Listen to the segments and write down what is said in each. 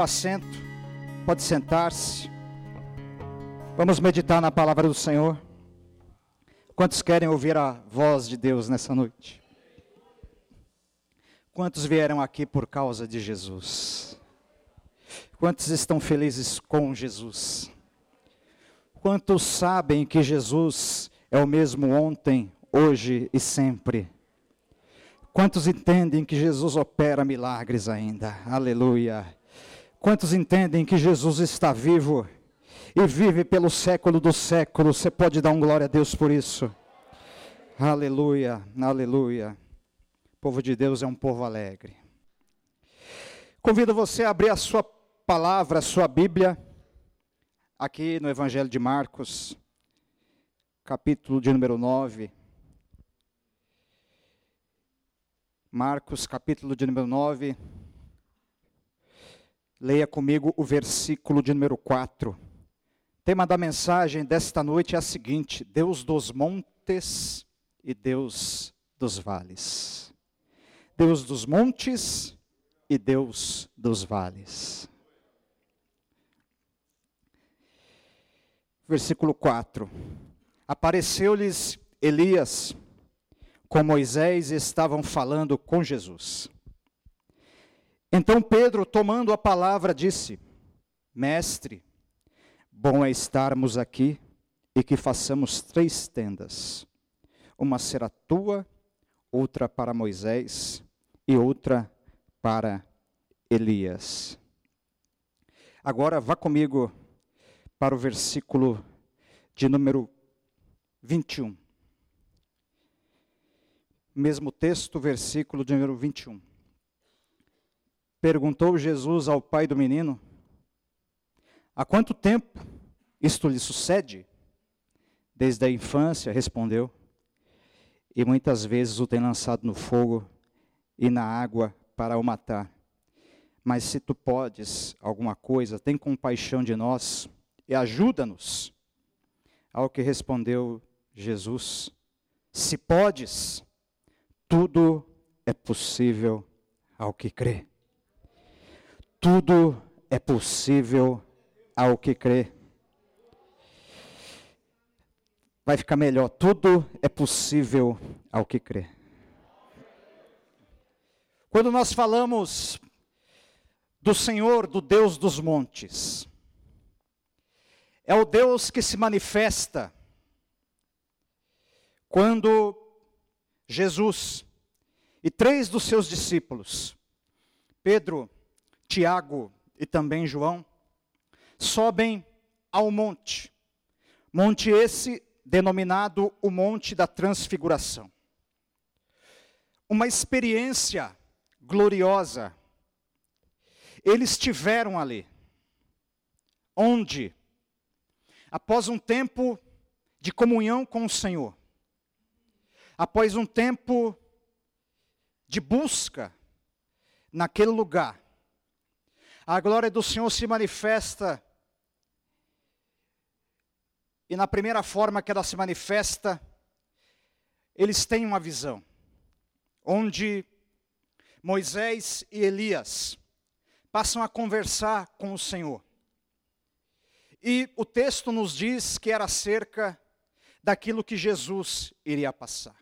assento, pode sentar-se. Vamos meditar na palavra do Senhor. Quantos querem ouvir a voz de Deus nessa noite? Quantos vieram aqui por causa de Jesus? Quantos estão felizes com Jesus? Quantos sabem que Jesus é o mesmo ontem, hoje e sempre? Quantos entendem que Jesus opera milagres ainda? Aleluia. Quantos entendem que Jesus está vivo e vive pelo século do século? Você pode dar um glória a Deus por isso? Aleluia, aleluia. O povo de Deus é um povo alegre. Convido você a abrir a sua palavra, a sua Bíblia, aqui no Evangelho de Marcos, capítulo de número 9. Marcos, capítulo de número 9. Leia comigo o versículo de número 4. O tema da mensagem desta noite é a seguinte: Deus dos montes e Deus dos vales. Deus dos montes e Deus dos vales. Versículo 4. Apareceu-lhes Elias com Moisés e estavam falando com Jesus. Então Pedro, tomando a palavra, disse: Mestre, bom é estarmos aqui e que façamos três tendas. Uma será tua, outra para Moisés e outra para Elias. Agora vá comigo para o versículo de número 21. Mesmo texto, versículo de número 21. Perguntou Jesus ao pai do menino: Há quanto tempo isto lhe sucede? Desde a infância, respondeu. E muitas vezes o tem lançado no fogo e na água para o matar. Mas se tu podes alguma coisa, tem compaixão de nós e ajuda-nos. Ao que respondeu Jesus: Se podes, tudo é possível ao que crê. Tudo é possível ao que crê. Vai ficar melhor. Tudo é possível ao que crê. Quando nós falamos do Senhor, do Deus dos montes, é o Deus que se manifesta quando Jesus e três dos seus discípulos, Pedro, Tiago e também João, sobem ao monte. Monte esse denominado o Monte da Transfiguração. Uma experiência gloriosa. Eles tiveram ali, onde, após um tempo de comunhão com o Senhor, após um tempo de busca naquele lugar, a glória do Senhor se manifesta. E na primeira forma que ela se manifesta, eles têm uma visão, onde Moisés e Elias passam a conversar com o Senhor. E o texto nos diz que era acerca daquilo que Jesus iria passar.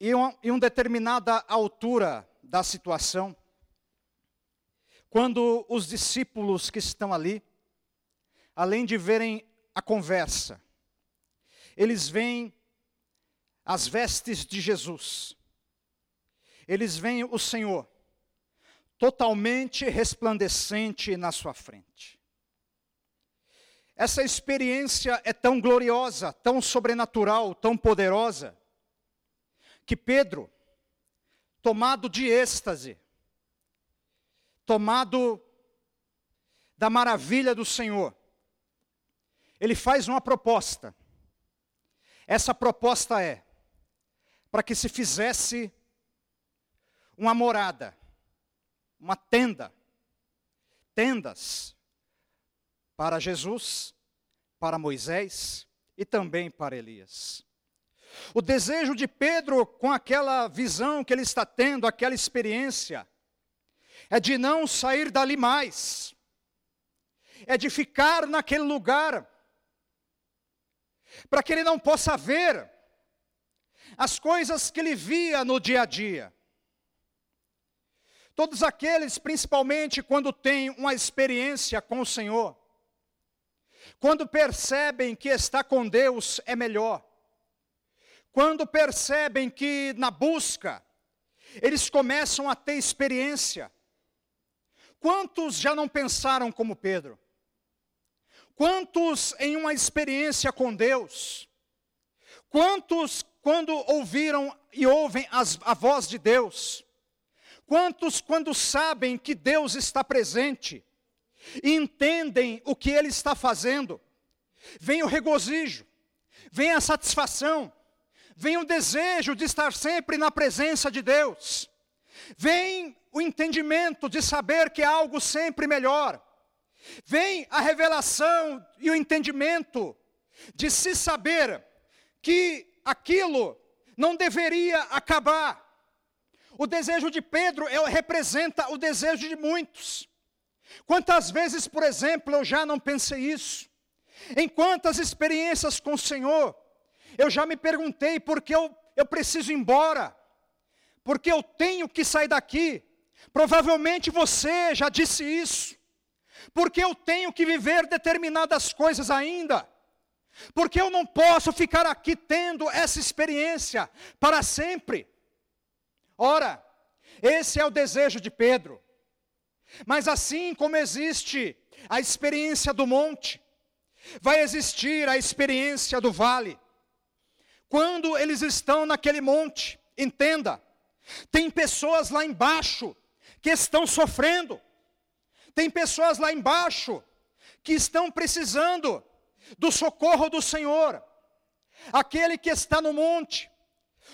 E em uma determinada altura da situação, quando os discípulos que estão ali, além de verem a conversa, eles veem as vestes de Jesus, eles veem o Senhor totalmente resplandecente na sua frente. Essa experiência é tão gloriosa, tão sobrenatural, tão poderosa, que Pedro, tomado de êxtase, tomado da maravilha do Senhor, ele faz uma proposta. Essa proposta é para que se fizesse uma morada, uma tenda, tendas para Jesus, para Moisés e também para Elias. O desejo de Pedro com aquela visão que ele está tendo, aquela experiência, é de não sair dali mais, é de ficar naquele lugar, para que ele não possa ver as coisas que ele via no dia a dia. Todos aqueles, principalmente quando têm uma experiência com o Senhor, quando percebem que estar com Deus é melhor, quando percebem que na busca eles começam a ter experiência. Quantos já não pensaram como Pedro? Quantos em uma experiência com Deus? Quantos, quando ouviram e ouvem as, a voz de Deus? Quantos, quando sabem que Deus está presente, e entendem o que Ele está fazendo, vem o regozijo, vem a satisfação, vem o desejo de estar sempre na presença de Deus, vem o entendimento de saber que há algo sempre melhor, vem a revelação e o entendimento de se saber que aquilo não deveria acabar. O desejo de Pedro é, representa o desejo de muitos. Quantas vezes, por exemplo, eu já não pensei isso? Em quantas experiências com o Senhor, eu já me perguntei por que eu, eu preciso ir embora, porque eu tenho que sair daqui. Provavelmente você já disse isso, porque eu tenho que viver determinadas coisas ainda, porque eu não posso ficar aqui tendo essa experiência para sempre. Ora, esse é o desejo de Pedro. Mas assim como existe a experiência do monte, vai existir a experiência do vale. Quando eles estão naquele monte, entenda, tem pessoas lá embaixo que estão sofrendo, tem pessoas lá embaixo que estão precisando do socorro do Senhor. Aquele que está no monte,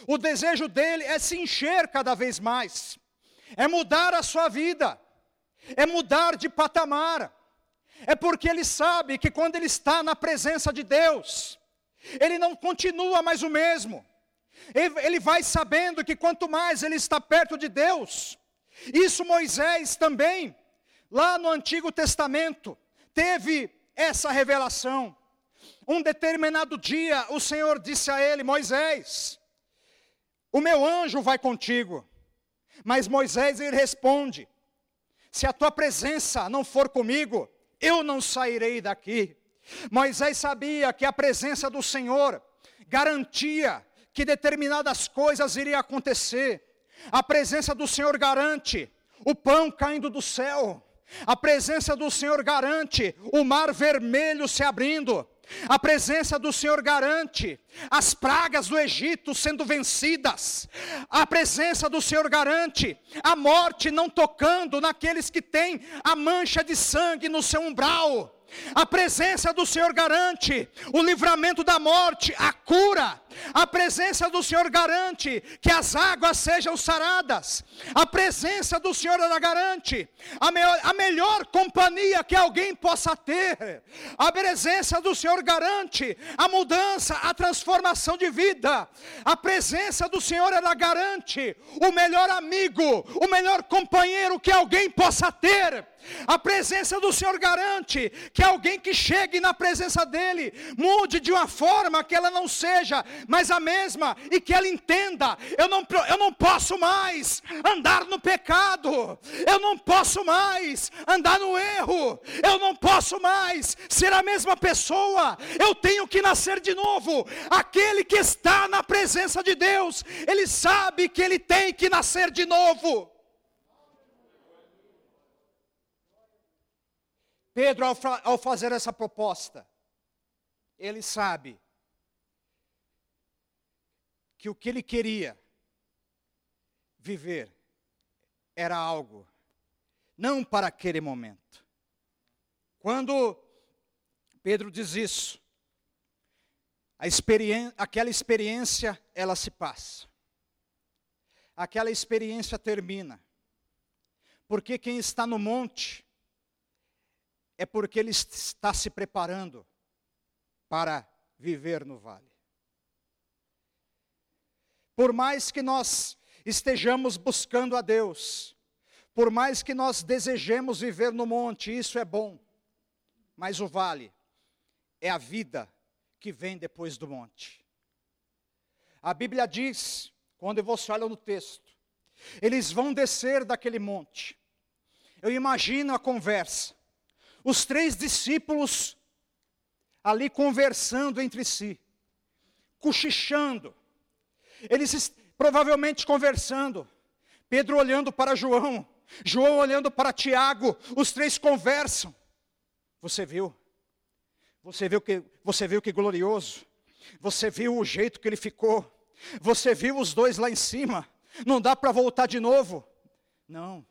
o desejo dele é se encher cada vez mais, é mudar a sua vida, é mudar de patamar, é porque ele sabe que quando ele está na presença de Deus, ele não continua mais o mesmo. Ele vai sabendo que quanto mais ele está perto de Deus, isso Moisés também, lá no Antigo Testamento, teve essa revelação. Um determinado dia, o Senhor disse a ele: Moisés, o meu anjo vai contigo. Mas Moisés ele responde: Se a tua presença não for comigo, eu não sairei daqui. Moisés sabia que a presença do Senhor garantia que determinadas coisas iriam acontecer. A presença do Senhor garante o pão caindo do céu. A presença do Senhor garante o mar vermelho se abrindo. A presença do Senhor garante as pragas do Egito sendo vencidas. A presença do Senhor garante a morte não tocando naqueles que têm a mancha de sangue no seu umbral. A presença do Senhor garante o livramento da morte, a cura. A presença do Senhor garante que as águas sejam saradas. A presença do Senhor garante a, melhor, a melhor companhia que alguém possa ter. A presença do Senhor garante a mudança, a transformação de vida. A presença do Senhor ela garante o melhor amigo, o melhor companheiro que alguém possa ter. A presença do Senhor garante que alguém que chegue na presença dele mude de uma forma que ela não seja mas a mesma, e que ela entenda: eu não, eu não posso mais andar no pecado, eu não posso mais andar no erro, eu não posso mais ser a mesma pessoa, eu tenho que nascer de novo. Aquele que está na presença de Deus, ele sabe que ele tem que nascer de novo. Pedro, ao, ao fazer essa proposta, ele sabe que o que ele queria viver era algo não para aquele momento. Quando Pedro diz isso, experiência, aquela experiência ela se passa. Aquela experiência termina. Porque quem está no monte é porque ele está se preparando para viver no vale. Por mais que nós estejamos buscando a Deus, Por mais que nós desejemos viver no monte, isso é bom, mas o vale é a vida que vem depois do monte. A Bíblia diz, quando você olha no texto, eles vão descer daquele monte. Eu imagino a conversa. Os três discípulos ali conversando entre si, cochichando. Eles provavelmente conversando. Pedro olhando para João, João olhando para Tiago, os três conversam. Você viu? Você viu que você viu que glorioso? Você viu o jeito que ele ficou? Você viu os dois lá em cima? Não dá para voltar de novo? Não.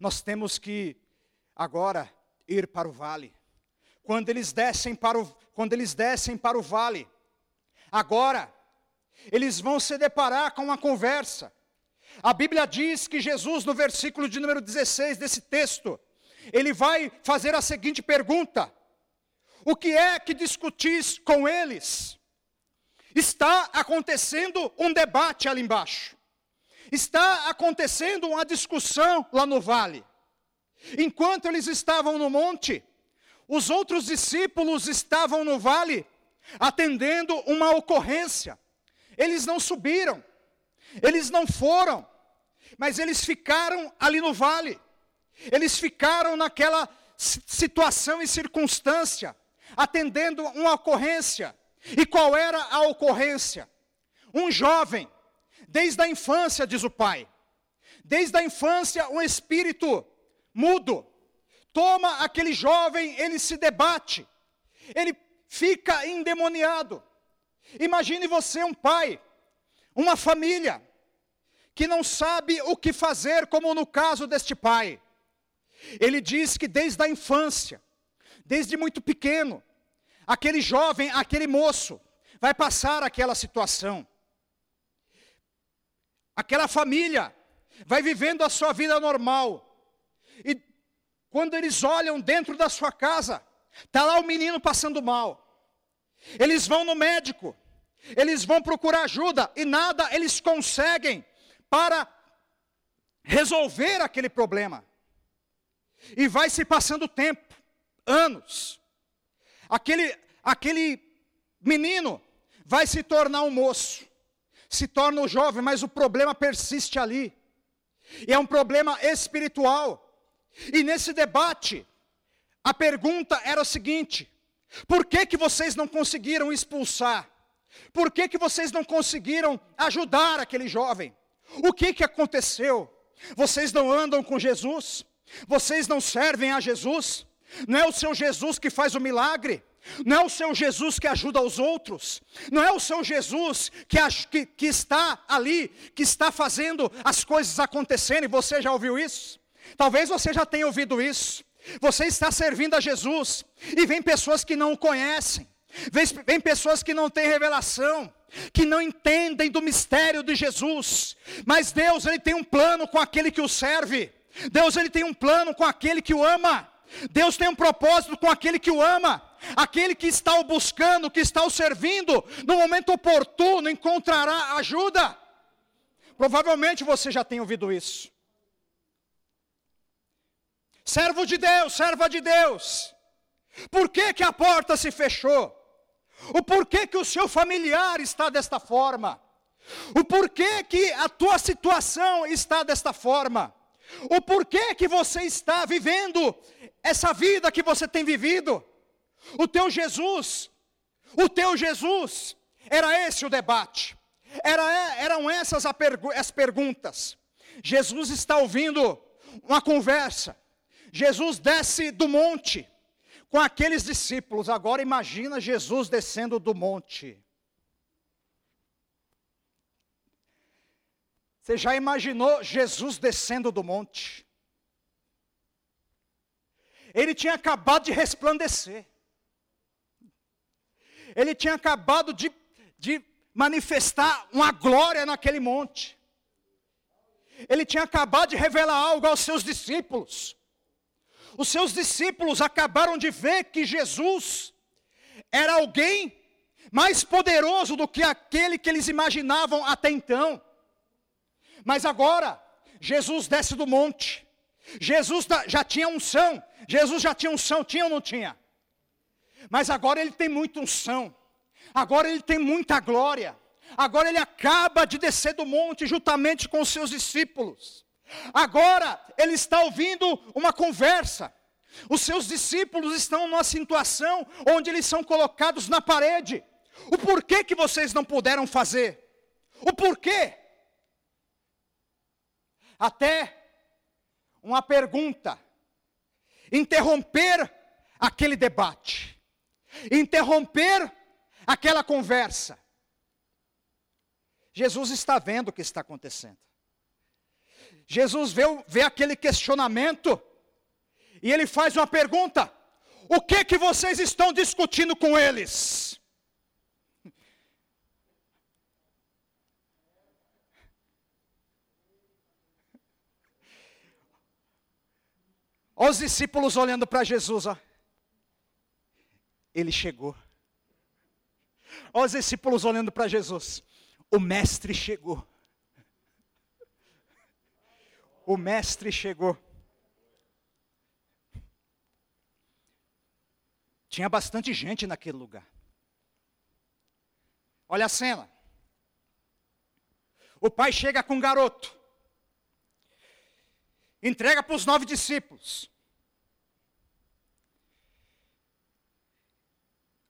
Nós temos que agora ir para o vale. Quando eles descem para o quando eles descem para o vale, agora eles vão se deparar com uma conversa. A Bíblia diz que Jesus, no versículo de número 16 desse texto, ele vai fazer a seguinte pergunta: O que é que discutis com eles? Está acontecendo um debate ali embaixo. Está acontecendo uma discussão lá no vale. Enquanto eles estavam no monte, os outros discípulos estavam no vale, atendendo uma ocorrência. Eles não subiram, eles não foram, mas eles ficaram ali no vale. Eles ficaram naquela situação e circunstância, atendendo uma ocorrência. E qual era a ocorrência? Um jovem, desde a infância, diz o pai, desde a infância, um espírito mudo, toma aquele jovem, ele se debate, ele fica endemoniado. Imagine você, um pai, uma família, que não sabe o que fazer, como no caso deste pai. Ele diz que desde a infância, desde muito pequeno, aquele jovem, aquele moço, vai passar aquela situação. Aquela família vai vivendo a sua vida normal. E quando eles olham dentro da sua casa, está lá o menino passando mal. Eles vão no médico, eles vão procurar ajuda e nada eles conseguem para resolver aquele problema. E vai se passando tempo, anos. Aquele, aquele menino vai se tornar um moço, se torna um jovem, mas o problema persiste ali. E é um problema espiritual. E nesse debate, a pergunta era o seguinte: por que, que vocês não conseguiram expulsar? Por que, que vocês não conseguiram ajudar aquele jovem? O que, que aconteceu? Vocês não andam com Jesus? Vocês não servem a Jesus? Não é o seu Jesus que faz o milagre? Não é o seu Jesus que ajuda os outros? Não é o seu Jesus que, que, que está ali, que está fazendo as coisas acontecerem? Você já ouviu isso? Talvez você já tenha ouvido isso. Você está servindo a Jesus e vem pessoas que não o conhecem, vem, vem pessoas que não têm revelação, que não entendem do mistério de Jesus. Mas Deus, ele tem um plano com aquele que o serve. Deus, ele tem um plano com aquele que o ama. Deus tem um propósito com aquele que o ama. Aquele que está o buscando, que está o servindo, no momento oportuno encontrará ajuda. Provavelmente você já tem ouvido isso. Servo de Deus, serva de Deus. Por que, que a porta se fechou? O porquê que o seu familiar está desta forma? O porquê que a tua situação está desta forma? O porquê que você está vivendo essa vida que você tem vivido? O teu Jesus, o teu Jesus, era esse o debate, era, eram essas as perguntas. Jesus está ouvindo uma conversa, Jesus desce do monte com aqueles discípulos. Agora imagina Jesus descendo do monte. Você já imaginou Jesus descendo do monte? Ele tinha acabado de resplandecer. Ele tinha acabado de, de manifestar uma glória naquele monte. Ele tinha acabado de revelar algo aos seus discípulos. Os seus discípulos acabaram de ver que Jesus era alguém mais poderoso do que aquele que eles imaginavam até então. Mas agora, Jesus desce do monte, Jesus já tinha unção. Jesus já tinha unção, tinha ou não tinha? Mas agora ele tem muita unção. Agora ele tem muita glória. Agora ele acaba de descer do monte juntamente com os seus discípulos. Agora ele está ouvindo uma conversa. Os seus discípulos estão numa situação onde eles são colocados na parede. O porquê que vocês não puderam fazer? O porquê? Até uma pergunta, interromper aquele debate, interromper aquela conversa. Jesus está vendo o que está acontecendo. Jesus vê, vê aquele questionamento e ele faz uma pergunta: o que que vocês estão discutindo com eles? Os discípulos olhando para Jesus, ó. Ele chegou. Os discípulos olhando para Jesus. O mestre chegou. O mestre chegou. Tinha bastante gente naquele lugar. Olha a cena. O pai chega com um garoto. Entrega para os nove discípulos.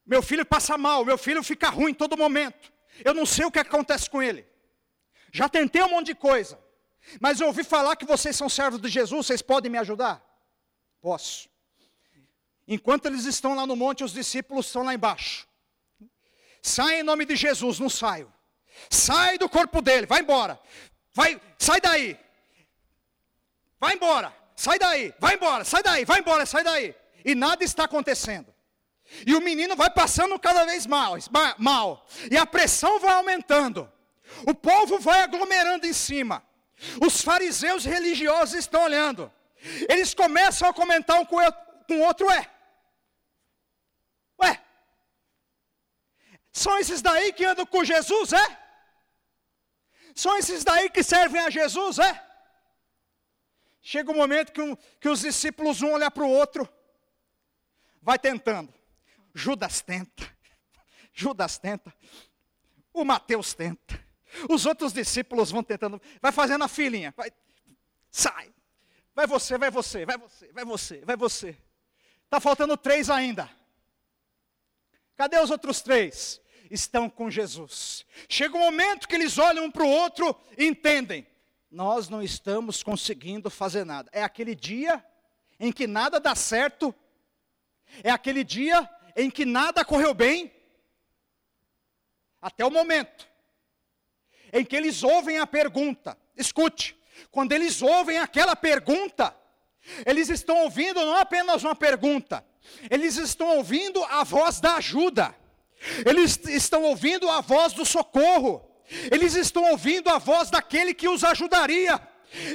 Meu filho passa mal, meu filho fica ruim todo momento. Eu não sei o que acontece com ele. Já tentei um monte de coisa. Mas eu ouvi falar que vocês são servos de Jesus, vocês podem me ajudar? Posso. Enquanto eles estão lá no monte, os discípulos estão lá embaixo. Sai em nome de Jesus, não saio. Sai do corpo dele, vai embora. Vai, sai daí. Vai embora. Sai daí. Vai embora. Sai daí. Vai embora. Sai daí. E nada está acontecendo. E o menino vai passando cada vez mal, mal. E a pressão vai aumentando. O povo vai aglomerando em cima. Os fariseus religiosos estão olhando. Eles começam a comentar um com o outro, ué. Ué. São esses daí que andam com Jesus, é? São esses daí que servem a Jesus, é? Chega um momento que, um, que os discípulos um olhar para o outro, vai tentando. Judas tenta, Judas tenta, o Mateus tenta, os outros discípulos vão tentando, vai fazendo a filinha, vai, sai, vai você, vai você, vai você, vai você, vai você. Está faltando três ainda. Cadê os outros três? Estão com Jesus. Chega um momento que eles olham um para o outro e entendem: nós não estamos conseguindo fazer nada. É aquele dia em que nada dá certo, é aquele dia em que nada correu bem, até o momento em que eles ouvem a pergunta. Escute, quando eles ouvem aquela pergunta, eles estão ouvindo não apenas uma pergunta, eles estão ouvindo a voz da ajuda, eles estão ouvindo a voz do socorro, eles estão ouvindo a voz daquele que os ajudaria,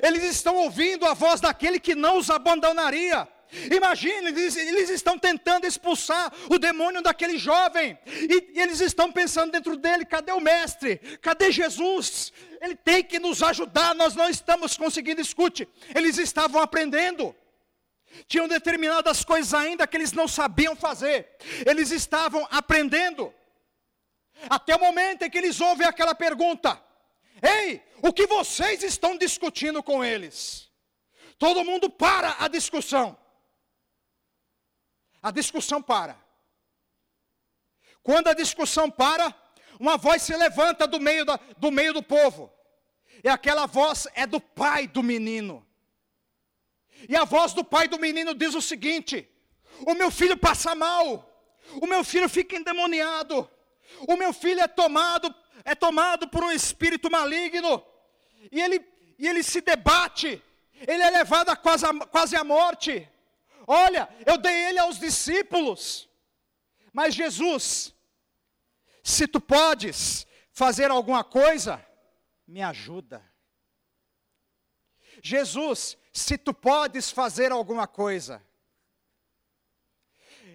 eles estão ouvindo a voz daquele que não os abandonaria. Imagine, eles, eles, estão tentando expulsar o demônio daquele jovem, e, e eles estão pensando dentro dele: cadê o Mestre? Cadê Jesus? Ele tem que nos ajudar, nós não estamos conseguindo. Escute, eles estavam aprendendo, tinham determinadas coisas ainda que eles não sabiam fazer, eles estavam aprendendo, até o momento em que eles ouvem aquela pergunta: Ei, o que vocês estão discutindo com eles? Todo mundo para a discussão. A discussão para. Quando a discussão para, uma voz se levanta do meio, da, do, meio do povo. E aquela voz é do pai do menino. E a voz do pai do menino diz o seguinte: O meu filho passa mal. O meu filho fica endemoniado. O meu filho é tomado, é tomado por um espírito maligno. E ele, e ele se debate. Ele é levado a quase, quase à morte. Olha, eu dei ele aos discípulos. Mas Jesus, se tu podes fazer alguma coisa, me ajuda. Jesus, se tu podes fazer alguma coisa.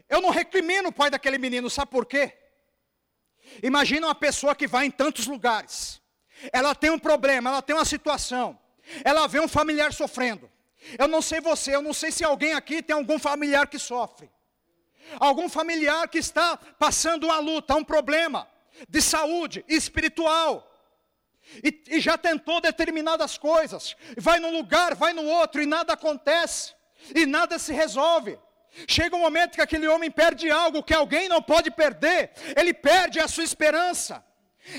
Eu não recrimino o pai daquele menino, sabe por quê? Imagina uma pessoa que vai em tantos lugares. Ela tem um problema, ela tem uma situação. Ela vê um familiar sofrendo. Eu não sei você, eu não sei se alguém aqui tem algum familiar que sofre. Algum familiar que está passando uma luta, um problema de saúde espiritual. E, e já tentou determinadas coisas. Vai num lugar, vai no outro e nada acontece. E nada se resolve. Chega um momento que aquele homem perde algo que alguém não pode perder. Ele perde a sua esperança.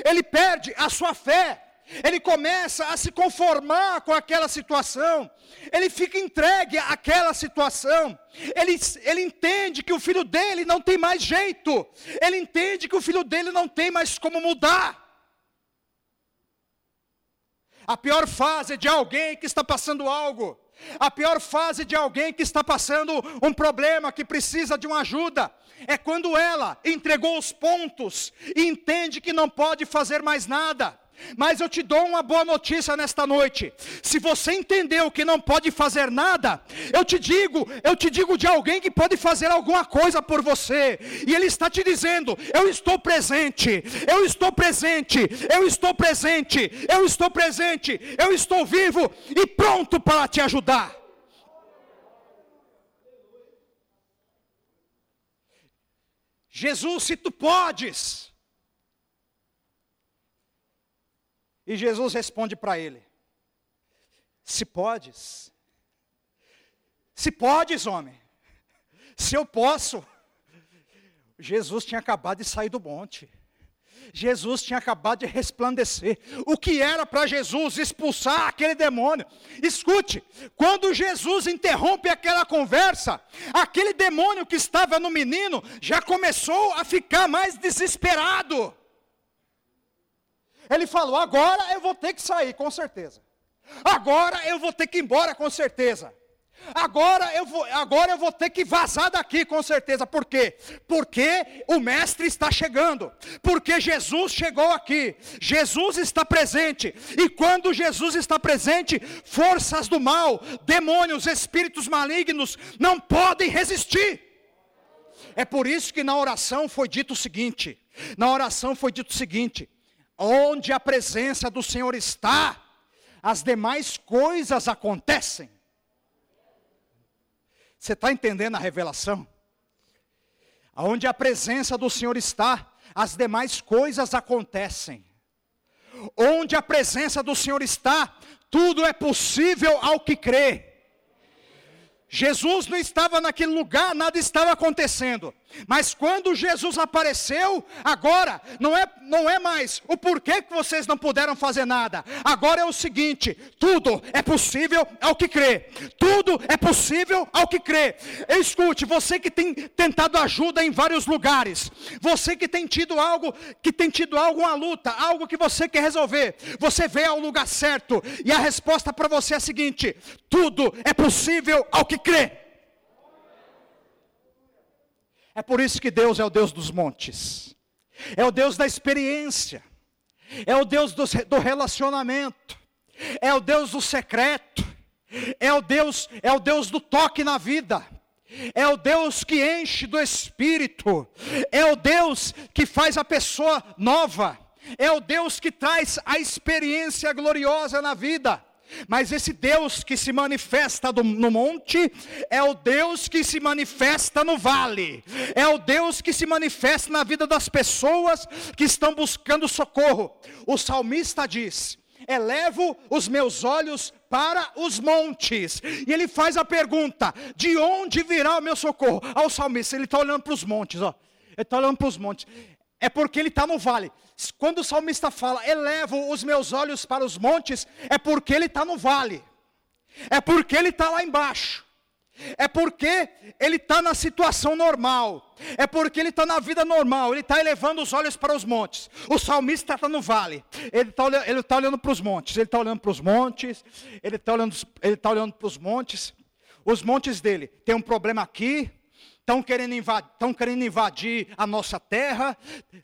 Ele perde a sua fé ele começa a se conformar com aquela situação, ele fica entregue àquela situação, ele, ele entende que o filho dele não tem mais jeito, ele entende que o filho dele não tem mais como mudar. A pior fase de alguém que está passando algo, a pior fase de alguém que está passando um problema, que precisa de uma ajuda, é quando ela entregou os pontos e entende que não pode fazer mais nada. Mas eu te dou uma boa notícia nesta noite. Se você entendeu que não pode fazer nada, eu te digo, eu te digo de alguém que pode fazer alguma coisa por você. E ele está te dizendo: "Eu estou presente. Eu estou presente. Eu estou presente. Eu estou presente. Eu estou vivo e pronto para te ajudar." Jesus, se tu podes, E Jesus responde para ele: Se podes, se podes, homem, se eu posso. Jesus tinha acabado de sair do monte. Jesus tinha acabado de resplandecer. O que era para Jesus expulsar aquele demônio? Escute, quando Jesus interrompe aquela conversa, aquele demônio que estava no menino já começou a ficar mais desesperado. Ele falou: agora eu vou ter que sair, com certeza. Agora eu vou ter que ir embora, com certeza. Agora eu vou, agora eu vou ter que vazar daqui com certeza. Por quê? Porque o mestre está chegando. Porque Jesus chegou aqui. Jesus está presente. E quando Jesus está presente, forças do mal, demônios, espíritos malignos não podem resistir. É por isso que na oração foi dito o seguinte: na oração foi dito o seguinte: Onde a presença do Senhor está, as demais coisas acontecem. Você está entendendo a revelação? Onde a presença do Senhor está, as demais coisas acontecem. Onde a presença do Senhor está, tudo é possível ao que crê. Jesus não estava naquele lugar, nada estava acontecendo. Mas quando Jesus apareceu, agora não é, não é mais o porquê que vocês não puderam fazer nada. Agora é o seguinte: tudo é possível ao que crê. Tudo é possível ao que crê. Escute, você que tem tentado ajuda em vários lugares, você que tem tido algo, que tem tido alguma luta, algo que você quer resolver, você vê ao lugar certo e a resposta para você é a seguinte: tudo é possível ao que crê. É por isso que Deus é o Deus dos montes, é o Deus da experiência, é o Deus do, do relacionamento, é o Deus do secreto, é o Deus, é o Deus do toque na vida. É o Deus que enche do Espírito, é o Deus que faz a pessoa nova, é o Deus que traz a experiência gloriosa na vida. Mas esse Deus que se manifesta no monte é o Deus que se manifesta no vale, é o Deus que se manifesta na vida das pessoas que estão buscando socorro. O salmista diz: Elevo os meus olhos para os montes, e ele faz a pergunta: De onde virá o meu socorro? Ao salmista, ele está olhando para os montes, ó. ele está olhando para os montes é porque ele está no vale. Quando o salmista fala, elevo os meus olhos para os montes, é porque ele está no vale, é porque ele está lá embaixo, é porque ele está na situação normal, é porque ele está na vida normal, ele está elevando os olhos para os montes. O salmista está no vale, ele está ele tá olhando para os montes, ele está olhando para os montes, ele está olhando, ele tá olhando para os montes. Os montes dele. Tem um problema aqui, estão querendo, invadir, querendo invadir a nossa terra,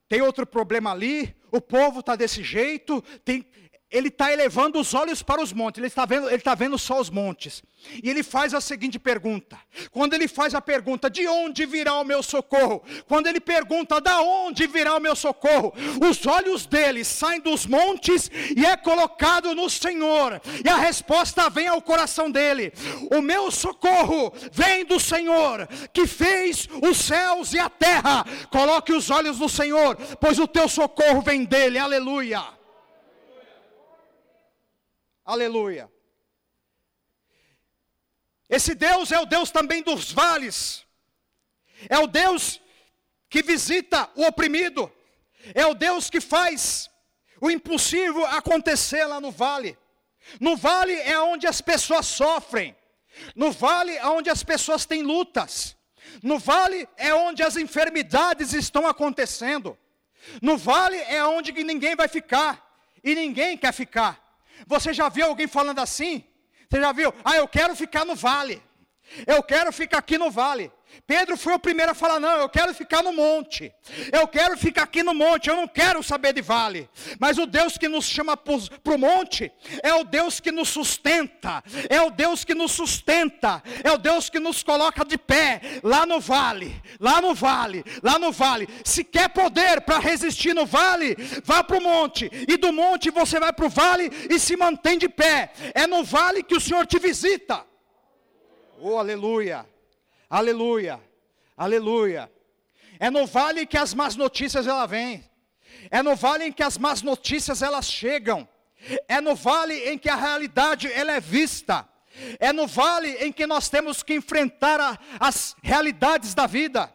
tem outro problema ali, o povo está desse jeito, tem, ele está elevando os olhos para os montes, ele está vendo, ele está vendo só os montes. E ele faz a seguinte pergunta: quando ele faz a pergunta, de onde virá o meu socorro? Quando ele pergunta, da onde virá o meu socorro? Os olhos dele saem dos montes e é colocado no Senhor. E a resposta vem ao coração dele: o meu socorro vem do Senhor, que fez os céus e a terra. Coloque os olhos no Senhor, pois o teu socorro vem dele. Aleluia. Aleluia. Esse Deus é o Deus também dos vales. É o Deus que visita o oprimido. É o Deus que faz o impossível acontecer lá no vale. No vale é onde as pessoas sofrem. No vale é onde as pessoas têm lutas. No vale é onde as enfermidades estão acontecendo. No vale é onde ninguém vai ficar e ninguém quer ficar. Você já viu alguém falando assim? Você já viu? Ah, eu quero ficar no vale. Eu quero ficar aqui no vale. Pedro foi o primeiro a falar: não, eu quero ficar no monte, eu quero ficar aqui no monte, eu não quero saber de vale. Mas o Deus que nos chama para o monte é o Deus que nos sustenta, é o Deus que nos sustenta, é o Deus que nos coloca de pé lá no vale, lá no vale, lá no vale. Se quer poder para resistir no vale, vá para o monte, e do monte você vai para o vale e se mantém de pé. É no vale que o Senhor te visita. Oh, aleluia. Aleluia. Aleluia. É no vale que as más notícias ela vêm. É no vale em que as más notícias elas chegam. É no vale em que a realidade ela é vista. É no vale em que nós temos que enfrentar a, as realidades da vida.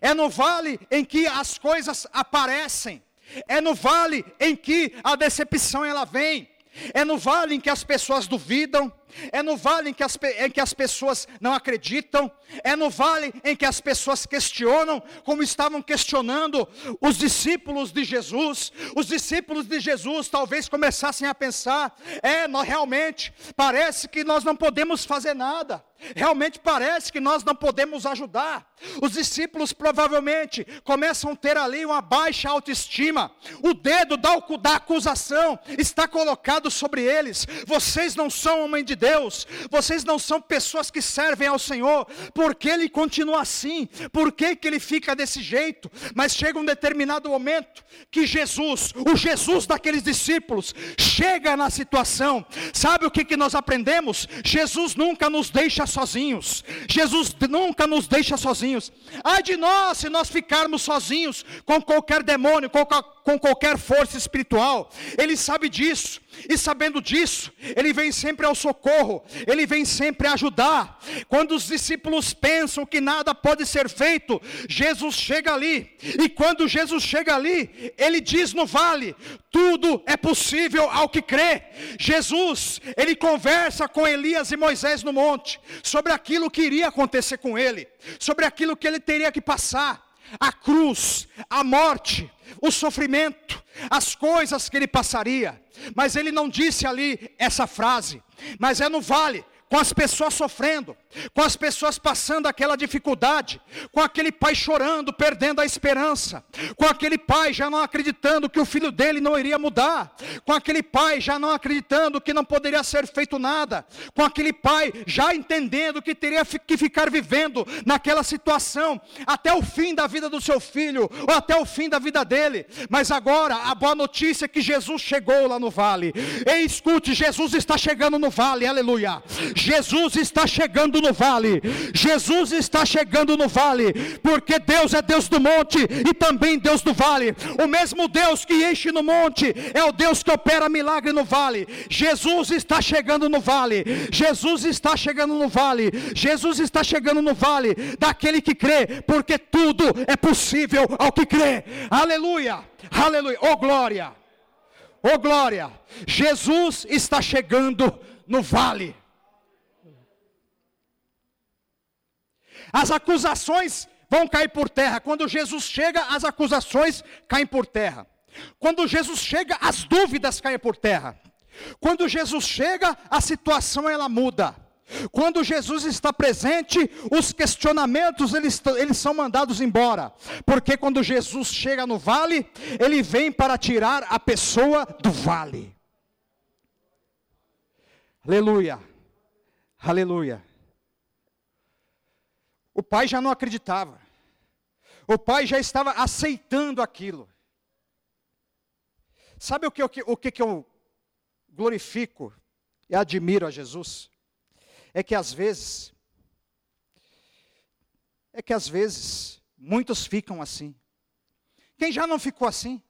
É no vale em que as coisas aparecem. É no vale em que a decepção ela vem. É no vale em que as pessoas duvidam, é no vale em que, as, em que as pessoas não acreditam, é no vale em que as pessoas questionam, como estavam questionando os discípulos de Jesus. Os discípulos de Jesus talvez começassem a pensar: é, nós realmente, parece que nós não podemos fazer nada. Realmente parece que nós não podemos ajudar. Os discípulos provavelmente começam a ter ali uma baixa autoestima. O dedo da, da acusação está colocado sobre eles. Vocês não são homem de Deus. Vocês não são pessoas que servem ao Senhor. Por que ele continua assim? Por que, ele fica desse jeito? Mas chega um determinado momento que Jesus, o Jesus daqueles discípulos, chega na situação. Sabe o que, que nós aprendemos? Jesus nunca nos deixa sozinhos. Jesus nunca nos deixa sozinhos. Ai de nós se nós ficarmos sozinhos com qualquer demônio, com, com qualquer força espiritual. Ele sabe disso. E sabendo disso, ele vem sempre ao socorro, ele vem sempre a ajudar. Quando os discípulos pensam que nada pode ser feito, Jesus chega ali. E quando Jesus chega ali, ele diz no vale: tudo é possível ao que crê. Jesus, ele conversa com Elias e Moisés no monte sobre aquilo que iria acontecer com ele, sobre aquilo que ele teria que passar a cruz, a morte, o sofrimento, as coisas que ele passaria. Mas ele não disse ali essa frase, mas é no vale, com as pessoas sofrendo, com as pessoas passando aquela dificuldade, com aquele pai chorando, perdendo a esperança, com aquele pai já não acreditando que o filho dele não iria mudar, com aquele pai já não acreditando que não poderia ser feito nada, com aquele pai já entendendo que teria que ficar vivendo naquela situação até o fim da vida do seu filho, ou até o fim da vida dele. Mas agora a boa notícia é que Jesus chegou lá no vale. Ei, escute, Jesus está chegando no vale, aleluia. Jesus está chegando no vale. Jesus está chegando no vale, porque Deus é Deus do monte e também Deus do vale. O mesmo Deus que enche no monte é o Deus que opera milagre no vale. Jesus está chegando no vale. Jesus está chegando no vale. Jesus está chegando no vale daquele que crê, porque tudo é possível ao que crê. Aleluia. Aleluia. Oh glória. Oh glória. Jesus está chegando no vale. As acusações vão cair por terra. Quando Jesus chega, as acusações caem por terra. Quando Jesus chega, as dúvidas caem por terra. Quando Jesus chega, a situação ela muda. Quando Jesus está presente, os questionamentos eles, eles são mandados embora. Porque quando Jesus chega no vale, ele vem para tirar a pessoa do vale. Aleluia. Aleluia. O pai já não acreditava. O pai já estava aceitando aquilo. Sabe o que, o que, o que eu glorifico e admiro a Jesus? É que às vezes, é que às vezes, muitos ficam assim. Quem já não ficou assim?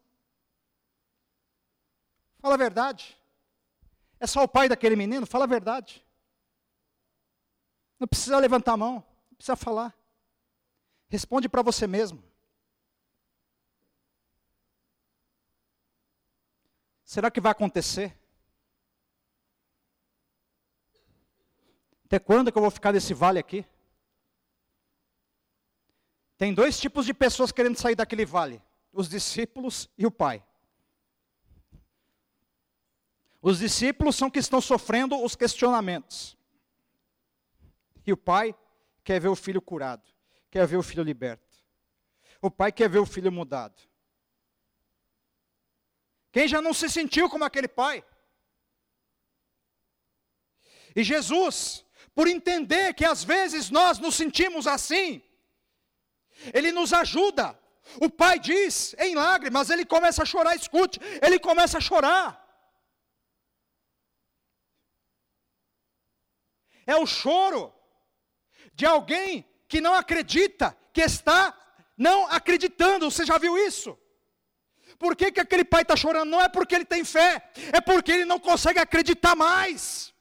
Fala a verdade. É só o pai daquele menino? Fala a verdade. Não precisa levantar a mão, precisa falar. Responde para você mesmo. Será que vai acontecer? Até quando que eu vou ficar nesse vale aqui? Tem dois tipos de pessoas querendo sair daquele vale: os discípulos e o pai. Os discípulos são que estão sofrendo os questionamentos. E o pai quer ver o filho curado, quer ver o filho liberto. O pai quer ver o filho mudado. Quem já não se sentiu como aquele pai? E Jesus, por entender que às vezes nós nos sentimos assim, ele nos ajuda. O pai diz em lágrimas, ele começa a chorar, escute, ele começa a chorar. É o choro de alguém que não acredita, que está não acreditando. Você já viu isso? Por que, que aquele pai está chorando? Não é porque ele tem fé, é porque ele não consegue acreditar mais.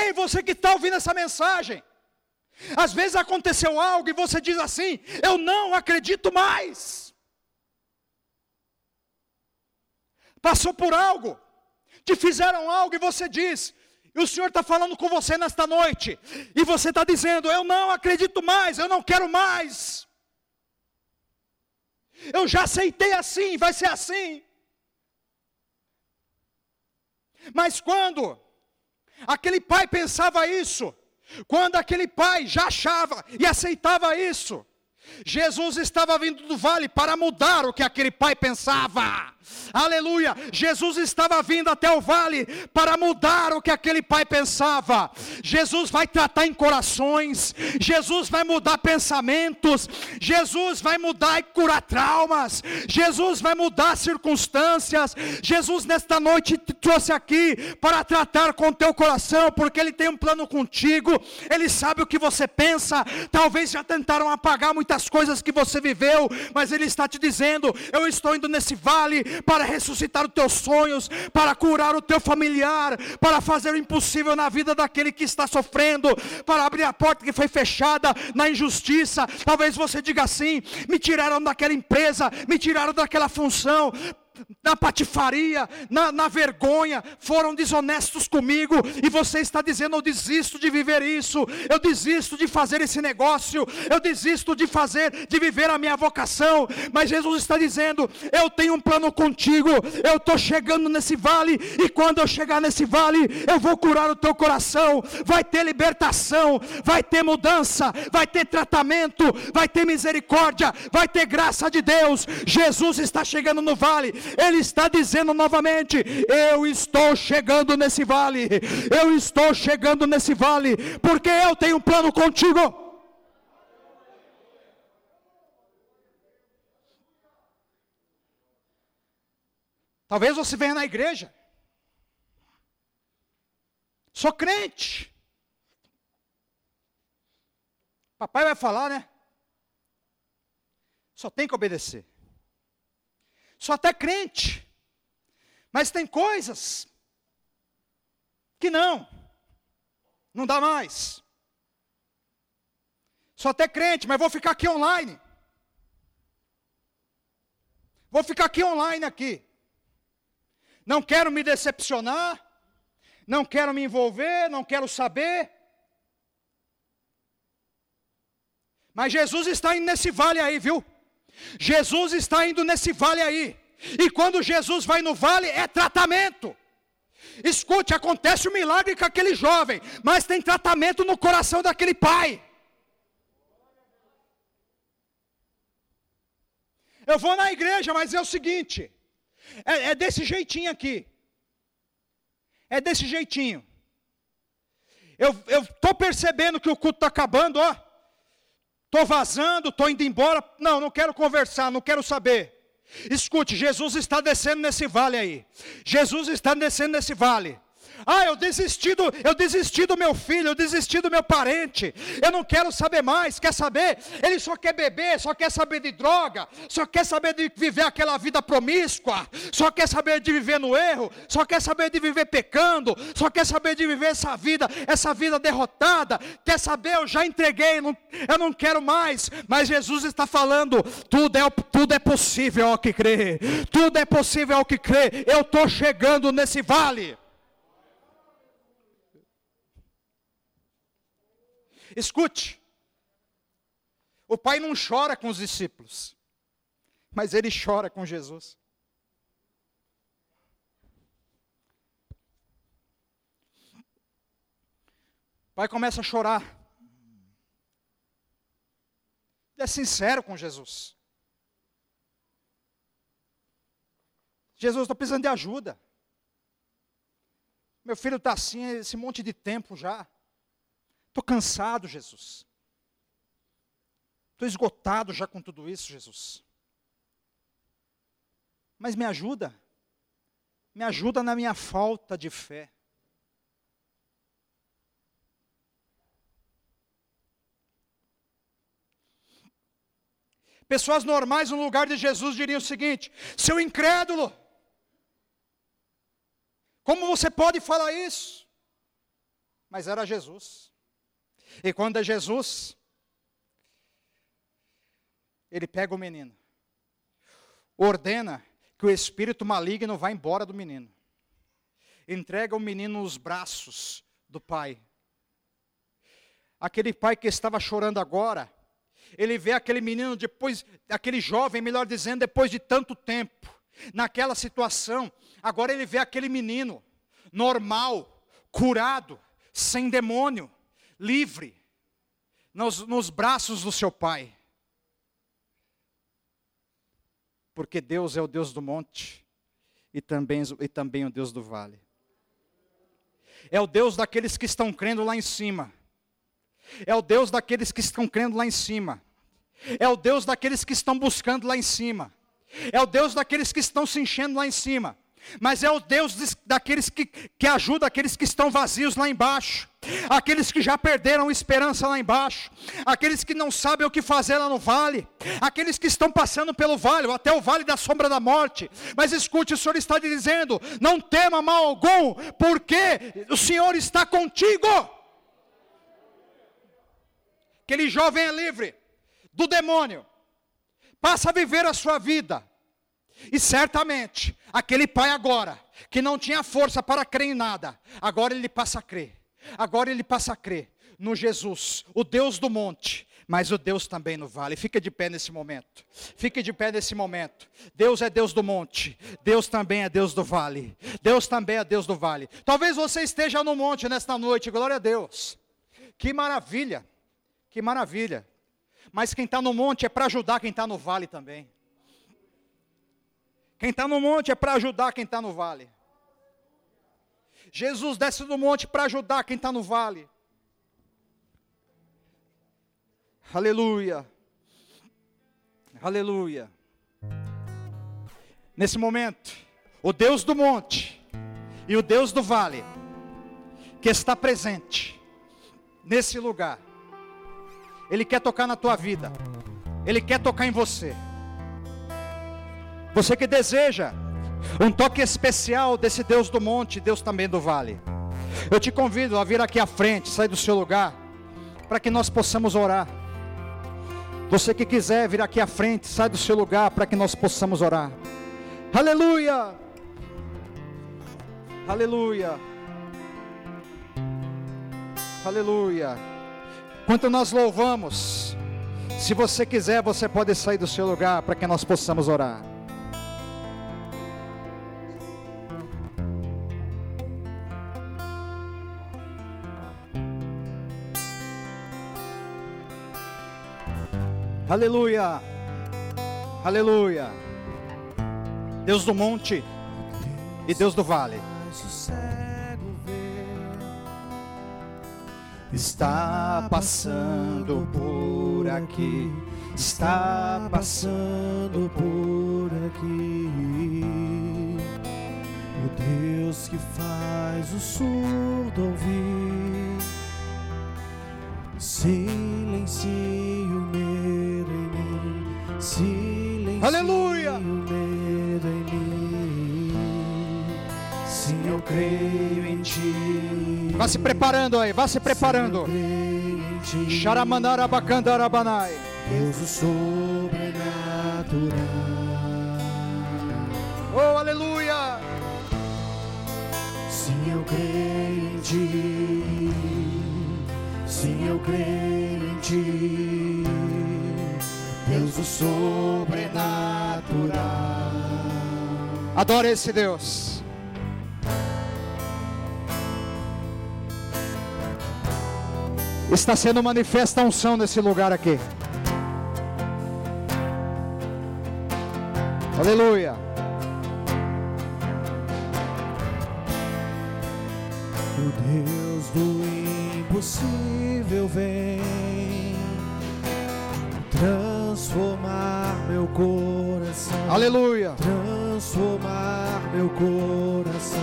Ei, você que está ouvindo essa mensagem, às vezes aconteceu algo e você diz assim: Eu não acredito mais. Passou por algo, te fizeram algo e você diz: e o Senhor está falando com você nesta noite, e você está dizendo: Eu não acredito mais, eu não quero mais. Eu já aceitei assim, vai ser assim. Mas quando aquele pai pensava isso, quando aquele pai já achava e aceitava isso, Jesus estava vindo do vale para mudar o que aquele pai pensava. Aleluia! Jesus estava vindo até o vale para mudar o que aquele pai pensava. Jesus vai tratar em corações, Jesus vai mudar pensamentos, Jesus vai mudar e curar traumas, Jesus vai mudar circunstâncias. Jesus nesta noite te trouxe aqui para tratar com teu coração, porque Ele tem um plano contigo, Ele sabe o que você pensa. Talvez já tentaram apagar muitas coisas que você viveu, mas Ele está te dizendo: Eu estou indo nesse vale para ressuscitar os teus sonhos, para curar o teu familiar, para fazer o impossível na vida daquele que está sofrendo, para abrir a porta que foi fechada na injustiça. Talvez você diga assim: me tiraram daquela empresa, me tiraram daquela função na patifaria, na, na, vergonha, foram desonestos comigo, e você está dizendo: eu desisto de viver isso, eu desisto de fazer esse negócio, eu desisto de fazer, de viver a minha vocação. Mas Jesus está dizendo: eu tenho um plano contigo, eu estou chegando nesse vale, e quando eu chegar nesse vale, eu vou curar o teu coração, vai ter libertação, vai ter mudança, vai ter tratamento, vai ter misericórdia, vai ter graça de Deus. Jesus está chegando no vale, ele está dizendo novamente: Eu estou chegando nesse vale, eu estou chegando nesse vale, porque eu tenho um plano contigo. Talvez você venha na igreja. Sou crente. Papai vai falar, né? Só tem que obedecer. Sou até crente. Mas tem coisas que não. Não dá mais. Sou até crente, mas vou ficar aqui online. Vou ficar aqui online aqui. Não quero me decepcionar, não quero me envolver, não quero saber. Mas Jesus está indo nesse vale aí, viu? Jesus está indo nesse vale aí. E quando Jesus vai no vale, é tratamento. Escute, acontece um milagre com aquele jovem, mas tem tratamento no coração daquele pai. Eu vou na igreja, mas é o seguinte: é, é desse jeitinho aqui. É desse jeitinho. Eu estou percebendo que o culto está acabando, ó. Estou vazando, estou indo embora. Não, não quero conversar, não quero saber. Escute, Jesus está descendo nesse vale aí. Jesus está descendo nesse vale. Ah, eu desisti do, eu desisti do meu filho, eu desisti do meu parente. Eu não quero saber mais. Quer saber? Ele só quer beber, só quer saber de droga, só quer saber de viver aquela vida promíscua, só quer saber de viver no erro, só quer saber de viver pecando, só quer saber de viver essa vida, essa vida derrotada. Quer saber? Eu já entreguei, não, eu não quero mais. Mas Jesus está falando: tudo é, tudo é possível ao que crê, tudo é possível ao que crê. Eu estou chegando nesse vale. Escute, o pai não chora com os discípulos, mas ele chora com Jesus. O pai começa a chorar. Ele é sincero com Jesus. Jesus, estou precisando de ajuda. Meu filho está assim esse monte de tempo já. Estou cansado, Jesus. Estou esgotado já com tudo isso, Jesus. Mas me ajuda. Me ajuda na minha falta de fé. Pessoas normais no lugar de Jesus diriam o seguinte: seu incrédulo, como você pode falar isso? Mas era Jesus. E quando é Jesus, ele pega o menino, ordena que o espírito maligno vá embora do menino, entrega o menino nos braços do pai. Aquele pai que estava chorando agora, ele vê aquele menino depois, aquele jovem, melhor dizendo, depois de tanto tempo, naquela situação, agora ele vê aquele menino normal, curado, sem demônio, livre, nos, nos braços do seu Pai. Porque Deus é o Deus do monte e também, e também o Deus do vale. É o Deus daqueles que estão crendo lá em cima. É o Deus daqueles que estão crendo lá em cima. É o Deus daqueles que estão buscando lá em cima. É o Deus daqueles que estão se enchendo lá em cima mas é o Deus daqueles que, que ajuda aqueles que estão vazios lá embaixo, aqueles que já perderam esperança lá embaixo, aqueles que não sabem o que fazer lá no vale, aqueles que estão passando pelo vale, até o vale da sombra da morte. Mas escute, o Senhor está dizendo: não tema mal algum, porque o Senhor está contigo. Aquele jovem é livre do demônio, passa a viver a sua vida e certamente, aquele pai agora, que não tinha força para crer em nada, agora ele passa a crer. Agora ele passa a crer no Jesus, o Deus do monte, mas o Deus também no vale. Fica de pé nesse momento. Fique de pé nesse momento. Deus é Deus do monte, Deus também é Deus do vale. Deus também é Deus do vale. Talvez você esteja no monte nesta noite, glória a Deus. Que maravilha, que maravilha. Mas quem está no monte é para ajudar quem está no vale também. Quem está no monte é para ajudar quem está no vale. Jesus desce do monte para ajudar quem está no vale. Aleluia. Aleluia. Nesse momento, o Deus do monte e o Deus do vale, que está presente nesse lugar, Ele quer tocar na tua vida, Ele quer tocar em você. Você que deseja um toque especial desse Deus do monte, Deus também do vale. Eu te convido a vir aqui à frente, sair do seu lugar, para que nós possamos orar. Você que quiser vir aqui à frente, sai do seu lugar para que nós possamos orar. Aleluia! Aleluia! Aleluia! Quanto nós louvamos, se você quiser, você pode sair do seu lugar para que nós possamos orar. Aleluia. Aleluia. Deus do monte e Deus do vale. está passando por aqui, está passando por aqui. O Deus que faz o surdo ouvir, silencie Aleluia! o medo em mim. Sim, eu creio em ti. Vá se preparando aí, vá se preparando. Xaramanarabacandarabanaia. Deus o sobrenatural. Oh, aleluia! Sim, eu creio em ti. Sim, eu creio em ti. Sobrenatural. Adora esse Deus. Está sendo manifesta a unção nesse lugar aqui. Aleluia. O Deus do impossível vem transformar meu coração. Aleluia. transformar meu coração.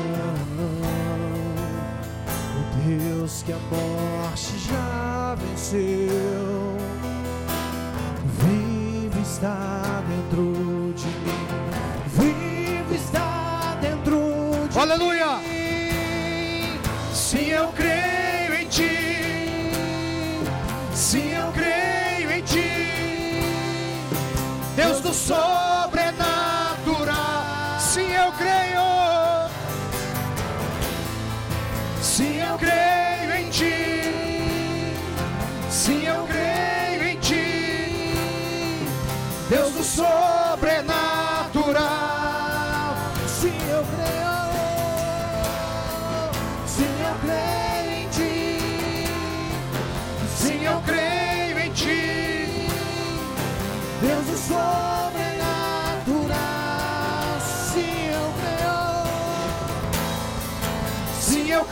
O Deus que a morte já venceu, vive está Deus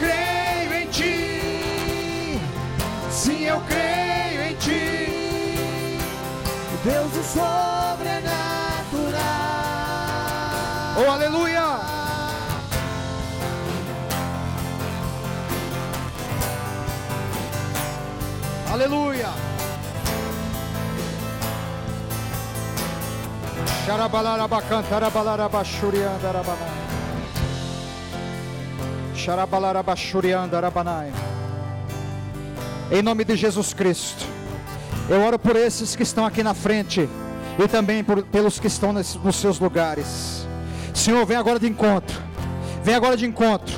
creio em ti. Sim, eu creio em ti. Deus sobrenatural. Oh, aleluia. Aleluia. Xarabalarabacantarabalarabachuriandarabanai. Xarabalarabachuriandarabanai. Em nome de Jesus Cristo, eu oro por esses que estão aqui na frente e também por- pelos que estão nos seus lugares. Senhor, vem agora de encontro. Vem agora de encontro.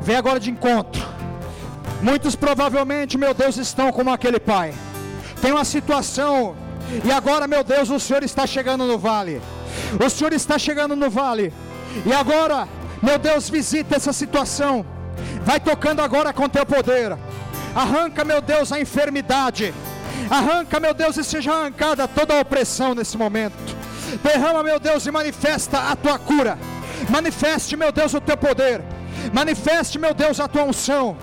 Vem agora de encontro. Muitos provavelmente, meu Deus, estão como aquele pai. Tem uma situação e agora, meu Deus, o Senhor está chegando no vale. O Senhor está chegando no vale. E agora, meu Deus, visita essa situação. Vai tocando agora com teu poder. Arranca, meu Deus, a enfermidade. Arranca, meu Deus, e seja arrancada toda a opressão nesse momento. Derrama, meu Deus, e manifesta a tua cura. Manifeste, meu Deus, o teu poder. Manifeste, meu Deus, a tua unção.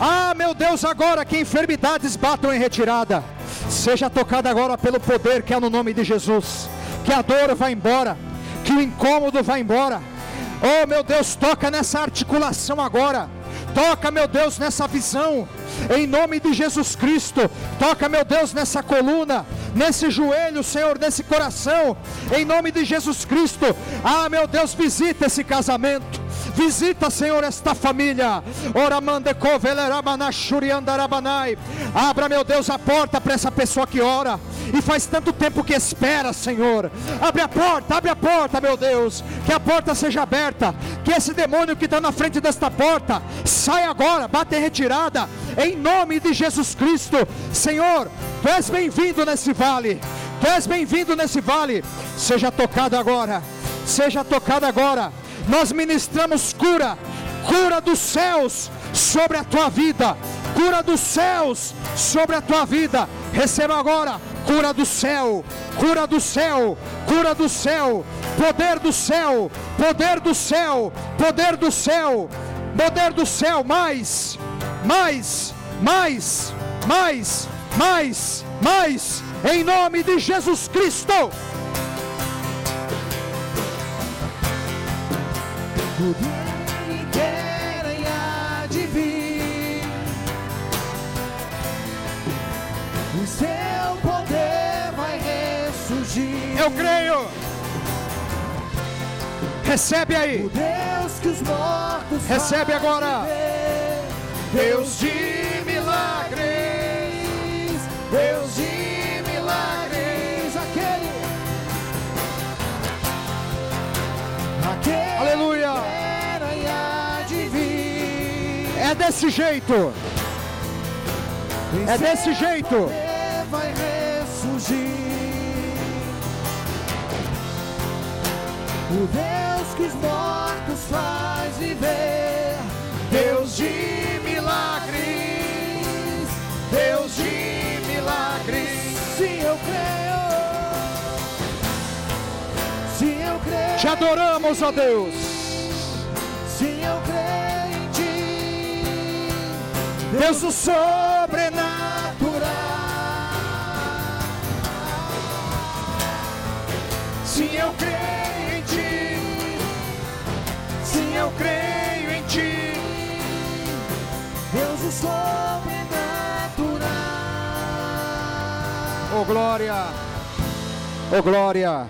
Ah, meu Deus, agora que enfermidades batam em retirada. Seja tocada agora pelo poder que é no nome de Jesus. Que a dor vá embora. Que o incômodo vá embora. Oh, meu Deus, toca nessa articulação agora. Toca, meu Deus, nessa visão. Em nome de Jesus Cristo. Toca, meu Deus, nessa coluna, nesse joelho, Senhor, nesse coração. Em nome de Jesus Cristo. Ah, meu Deus, visita esse casamento. Visita, Senhor, esta família. Ora. Abra, meu Deus, a porta para essa pessoa que ora. E faz tanto tempo que espera, Senhor. Abre a porta, abre a porta, meu Deus. Que a porta seja aberta. Que esse demônio que está na frente desta porta saia agora, bata em retirada. Em nome de Jesus Cristo. Senhor, tu és bem-vindo nesse vale. Tu és bem-vindo nesse vale. Seja tocado agora. Seja tocado agora. Nós ministramos cura, cura dos céus sobre a tua vida, cura dos céus sobre a tua vida. Receba agora cura do céu, cura do céu, cura do céu, poder do céu, poder do céu, poder do céu, poder do céu, mais, mais, mais, mais, mais, mais, em nome de Jesus Cristo. Poder querem advir O seu poder vai ressurgir Eu creio. Recebe aí. O Deus que os mortos Recebe agora. Deus de milagres. Deus de milagres, aquele, aquele Aleluia. era e há de vir. É desse jeito. É desse jeito. Vai ressurgir. O Deus que os mortos faz viver. Deus de Te adoramos, ó Deus. Sim, eu creio em ti. Deus do sobrenatural. Sim, eu creio em ti. Sim, eu creio em ti. Deus o sobrenatural. Oh glória. Oh glória.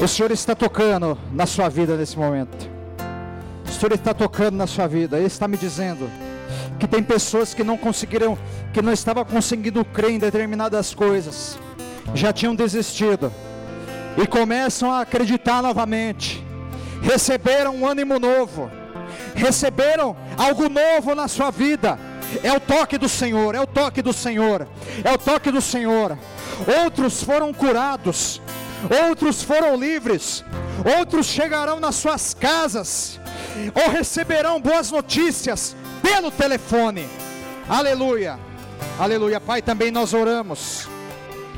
O Senhor está tocando na sua vida nesse momento. O Senhor está tocando na sua vida. Ele está me dizendo que tem pessoas que não conseguiram, que não estavam conseguindo crer em determinadas coisas, já tinham desistido e começam a acreditar novamente. Receberam um ânimo novo, receberam algo novo na sua vida. É o toque do Senhor, é o toque do Senhor, é o toque do Senhor. Outros foram curados, outros foram livres, outros chegarão nas suas casas, ou receberão boas notícias pelo telefone. Aleluia, aleluia. Pai, também nós oramos